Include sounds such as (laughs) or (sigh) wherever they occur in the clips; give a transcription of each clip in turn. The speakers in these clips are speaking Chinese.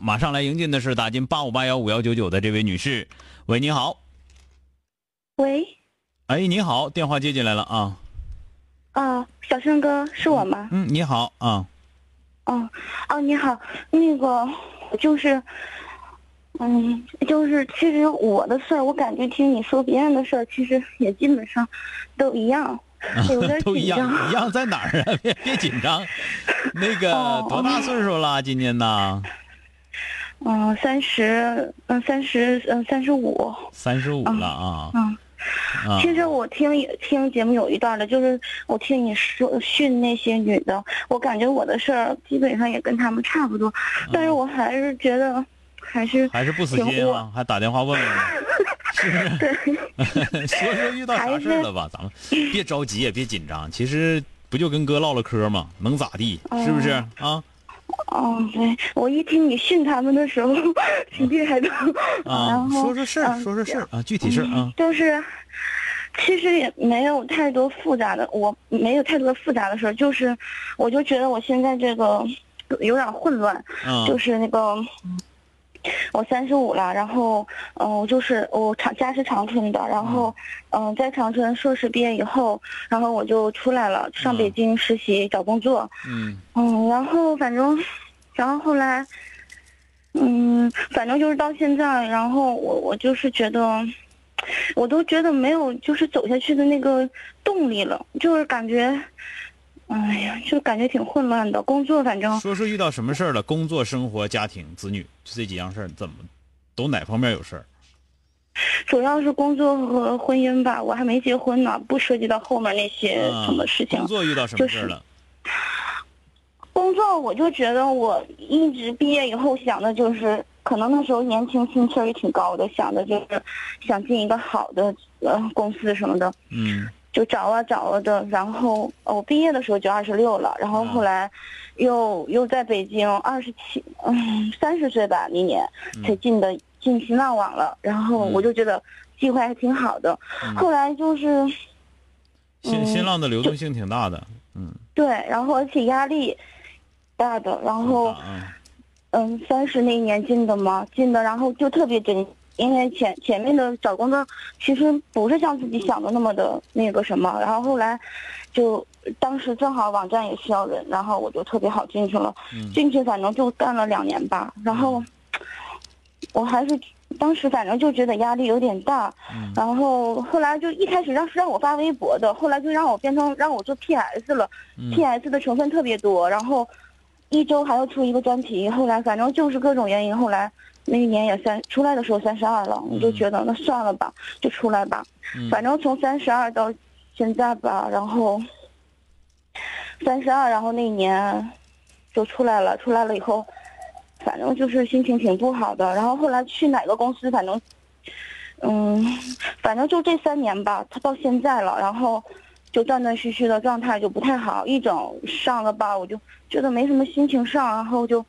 马上来迎进的是打进八五八幺五幺九九的这位女士，喂，你好，喂，哎，你好，电话接进来了啊，啊，小生哥是我吗？嗯，你好啊，哦，哦，你好，那个就是，嗯，就是其实我的事儿，我感觉听你说别人的事儿，其实也基本上都一样，(laughs) 有点都一紧张。样，一样在哪儿啊？别 (laughs) 别紧张，那个哦多大岁数了？今年呢？嗯，三十，嗯，三十，嗯，三十五。三十五了啊嗯，啊！其实我听也听节目有一段的，就是我听你说训那些女的，我感觉我的事儿基本上也跟他们差不多，但是我还是觉得还是还是不死心啊，还打电话问问你，(laughs) 是不是？对。说说遇到啥事儿了吧？咱们别着急也别紧张，其实不就跟哥唠唠嗑吗？能咋地？是不是啊？哦，对，我一听你训他们的时候，挺厉害的。啊然，后说说事儿，嗯说说事儿啊，具体事儿啊。就是，其实也没有太多复杂的，我没有太多复杂的事儿，就是，我就觉得我现在这个有点混乱，啊就是那个。我三十五了，然后，嗯、我就是我长家是长春的，然后，嗯、在长春硕士毕业以后，然后我就出来了，上嗯。北京实习找工作，嗯。嗯，然后反正，然后后来，嗯，反正就是到现在，然后我我就是觉得，我都觉得没有就是走下去的那个动力了，就是感觉，哎呀，就感觉挺混乱的。工作反正，说说遇到什么事儿了？工作、生活、家庭、子女就这几样事儿，怎么都哪方面有事儿？主要是工作和婚姻吧，我还没结婚呢，不涉及到后面那些啊什么事情。工作遇到什么事儿了？工作我就觉得我一直毕业以后想的就是，可能那时候年轻心气儿也挺高的，想的就是想进一个好的呃公司什么的，嗯就找啊找啊的。然后呃我毕业的时候就二十六了，然后后来又又在北京二十七，嗯，三十岁吧那年才进的进新浪网了。然后嗯我就觉得机会还挺好的。嗯后来就是嗯新新浪的流动性挺大的，嗯，对，然后而且压力大的，然后。啊嗯，三十那一年进的嘛，进的，然后就特别真，因为前前面的找工作其实不是像自己想的那么的那个什么，然后后来就当时正好网站也需要人，然后我就特别好进去了，嗯。进去反正就干了两年吧，然后我还是当时反正就觉得压力有点大，嗯然后后来就一开始让是让我发微博的，后来就让我变成让我做 PS 了、嗯 p s 的成分特别多，然后一周还要出一个专题，后来反正就是各种原因，后来那一年也三出来的时候三十二了，我就觉得那算了吧，就出来吧，嗯反正从三十二到现在吧，然后三十二，然后那一年就出来了，出来了以后，反正就是心情挺不好的。然后后来去哪个公司，反正，嗯，反正就这三年吧，他到现在了，然后就断断续续的状态就不太好。一整上了吧，我就觉得没什么心情上，然后就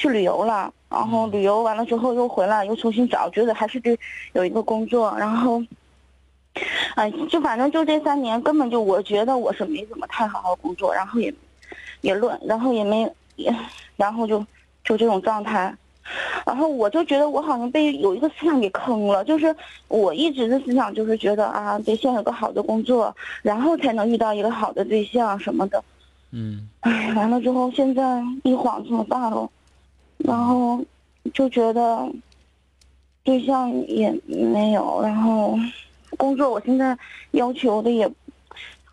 去旅游了。然后旅游完了之后又回来，又重新找，觉得还是得有一个工作，然后。哎，就反正就这三年，根本就我觉得我是没怎么太好好工作，然后也也乱，然后也没也，然后就就这种状态，然后我就觉得我好像被有一个思想给坑了，就是我一直的思想就是觉得啊，得先有个好的工作，然后才能遇到一个好的对象什么的。嗯哎，完了之后现在一晃这么大了，然后就觉得，对象也没有，然后工作我现在要求的也，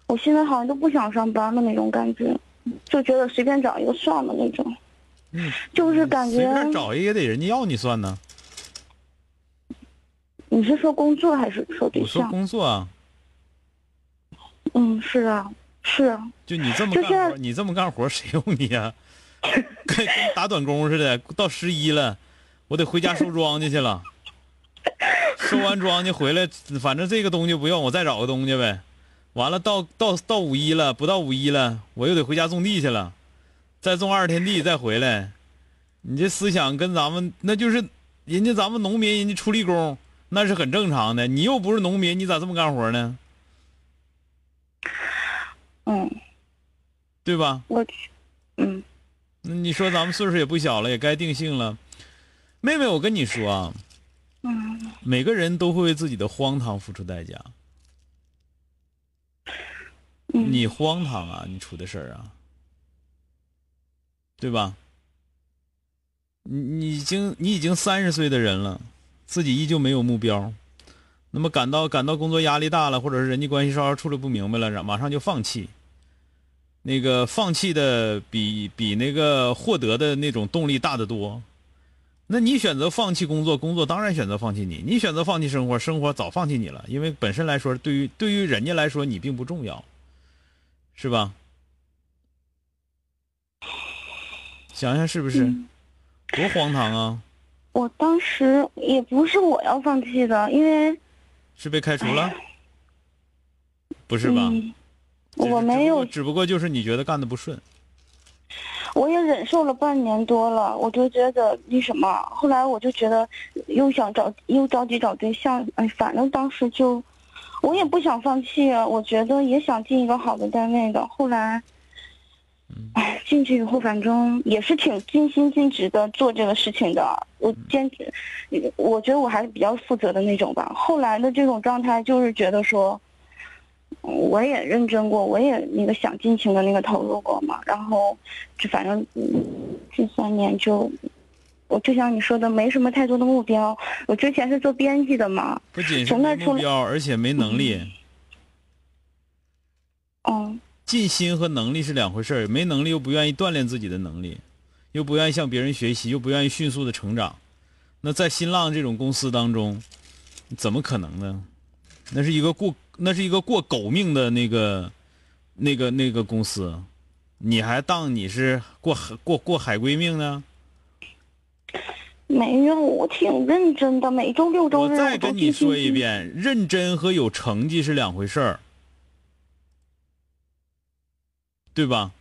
我现在好像都不想上班的那种感觉，就觉得随便找一个算了那种。嗯，就是感觉随便找一个也得人家要你算呢。你是说工作还是说对我说象？工作啊，嗯，是啊，是啊，就你这么干活，是你这么干活谁用你呀、(laughs) 跟跟打短工似的，到十一了，我得回家收庄稼去了。收完庄稼回来，反正这个东西不用，我再找个东西呗。完了，到到到五一了，不到五一了，我又得回家种地去了，再种二十天地再回来。你这思想跟咱们那就是人家咱们农民，人家出力工那是很正常的。你又不是农民，你咋这么干活呢？嗯，对吧？我，嗯那你说咱们岁数也不小了，也该定性了。妹妹，我跟你说啊，嗯每个人都会为自己的荒唐付出代价。嗯，你荒唐啊，你出的事儿啊，对吧？你你已经你已经三十岁的人了，自己依旧没有目标，那么感到感到工作压力大了，或者是人际关系稍稍处理不明白了，然马上就放弃。那个放弃的比比那个获得的那种动力大得多。那你选择放弃工作，工作当然选择放弃你；你选择放弃生活，生活早放弃你了。因为本身来说，对于对于人家来说，你并不重要，是吧？想想是不是？嗯多荒唐啊！我当时也不是我要放弃的，因为是被开除了？不是吧？我没有只不过就是你觉得干的不顺。我也忍受了半年多了，我就觉得那什么，后来我就觉得又想找又着急找对象，哎，反正当时就我也不想放弃啊，我觉得也想进一个好的单位的。后来，哎，进去以后反正也是挺尽心尽职的做这个事情的，我坚持，我觉得我还是比较负责的那种吧。后来的这种状态就是觉得说。我也认真过，我也那个想尽情的那个投入过嘛，然后就反正嗯这三年就，我就像你说的，没什么太多的目标。我之前是做编辑的嘛，不仅是目标，而且没能力。嗯尽心和能力是两回事儿，没能力又不愿意锻炼自己的能力，又不愿意向别人学习，又不愿意迅速的成长，那在新浪这种公司当中，怎么可能呢？那是一个过，那是一个过狗命的那个、那个、那个公司，你还当你是过海过过海归命呢？没有，我挺认真的，每周六周日我再跟你说一遍，认真和有成绩是两回事儿，对吧？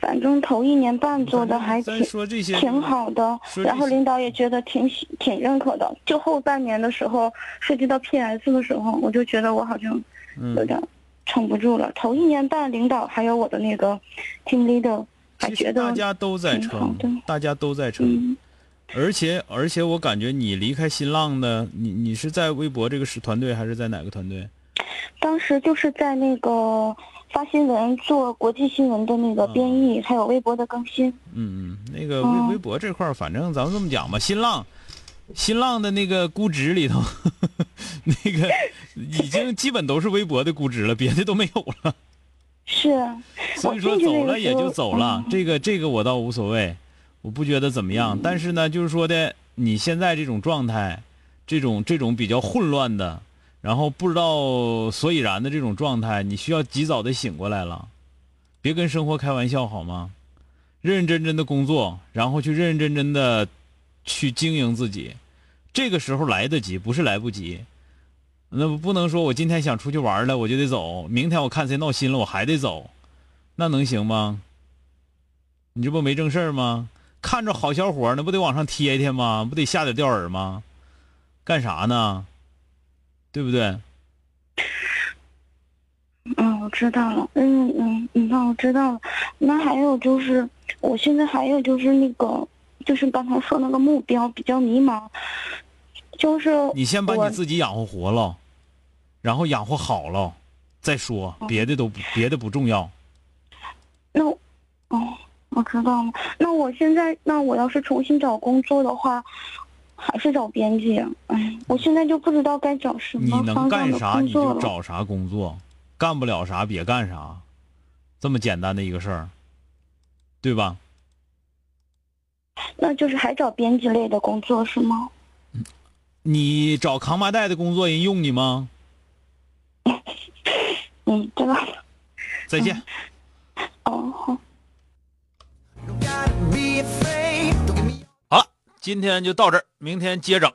反正头一年半做的还咱挺说这些挺好的，然后领导也觉得挺喜挺认可的。就后半年的时候，涉及到 PS 的时候，我就觉得我好像有嗯，点撑不住了。头一年半，领导还有我的那个 team leader 还觉得大家都在撑的，大家都在撑。嗯而且而且我感觉你离开新浪的，你你是在微博这个是团队还是在哪个团队？当时就是在那个发新闻、做国际新闻的那个编译，还有微博的更新。嗯嗯，那个微哦微博这块儿，反正咱们这么讲吧，新浪，新浪的那个估值里头，(laughs) 那个已经基本都是微博的估值了，别的都没有了。是，所以说走了也就走了，嗯这个这个我倒无所谓，我不觉得怎么样。但是呢，就是说的你现在这种状态，这种这种比较混乱的，然后不知道所以然的这种状态，你需要及早的醒过来了，别跟生活开玩笑好吗？认认真真的工作，然后去认认真真的去经营自己，这个时候来得及，不是来不及。那不能说我今天想出去玩了，我就得走；明天我看谁闹心了，我还得走，那能行吗？你这不没正事儿吗？看着好小伙，那不得往上贴贴吗？不得下点吊饵吗？干啥呢？对不对？嗯，我知道了。嗯嗯嗯，那我知道了。那还有就是，我现在还有就是那个，就是刚才说那个目标比较迷茫，就是你先把你自己养活活了，然后养活好了再说，别的都不别的不重要。那哦我知道了。那我现在，那我要是重新找工作的话，还是找编辑。哎，我现在就不知道该找什么你能干啥你。就找啥工作，干不了啥别干啥，这么简单的一个事儿，对吧？那就是还找编辑类的工作是吗？你找扛麻袋的工作，人用你吗？(laughs) 嗯，知道了。再见。哦，好。今天就到这儿，明天接着。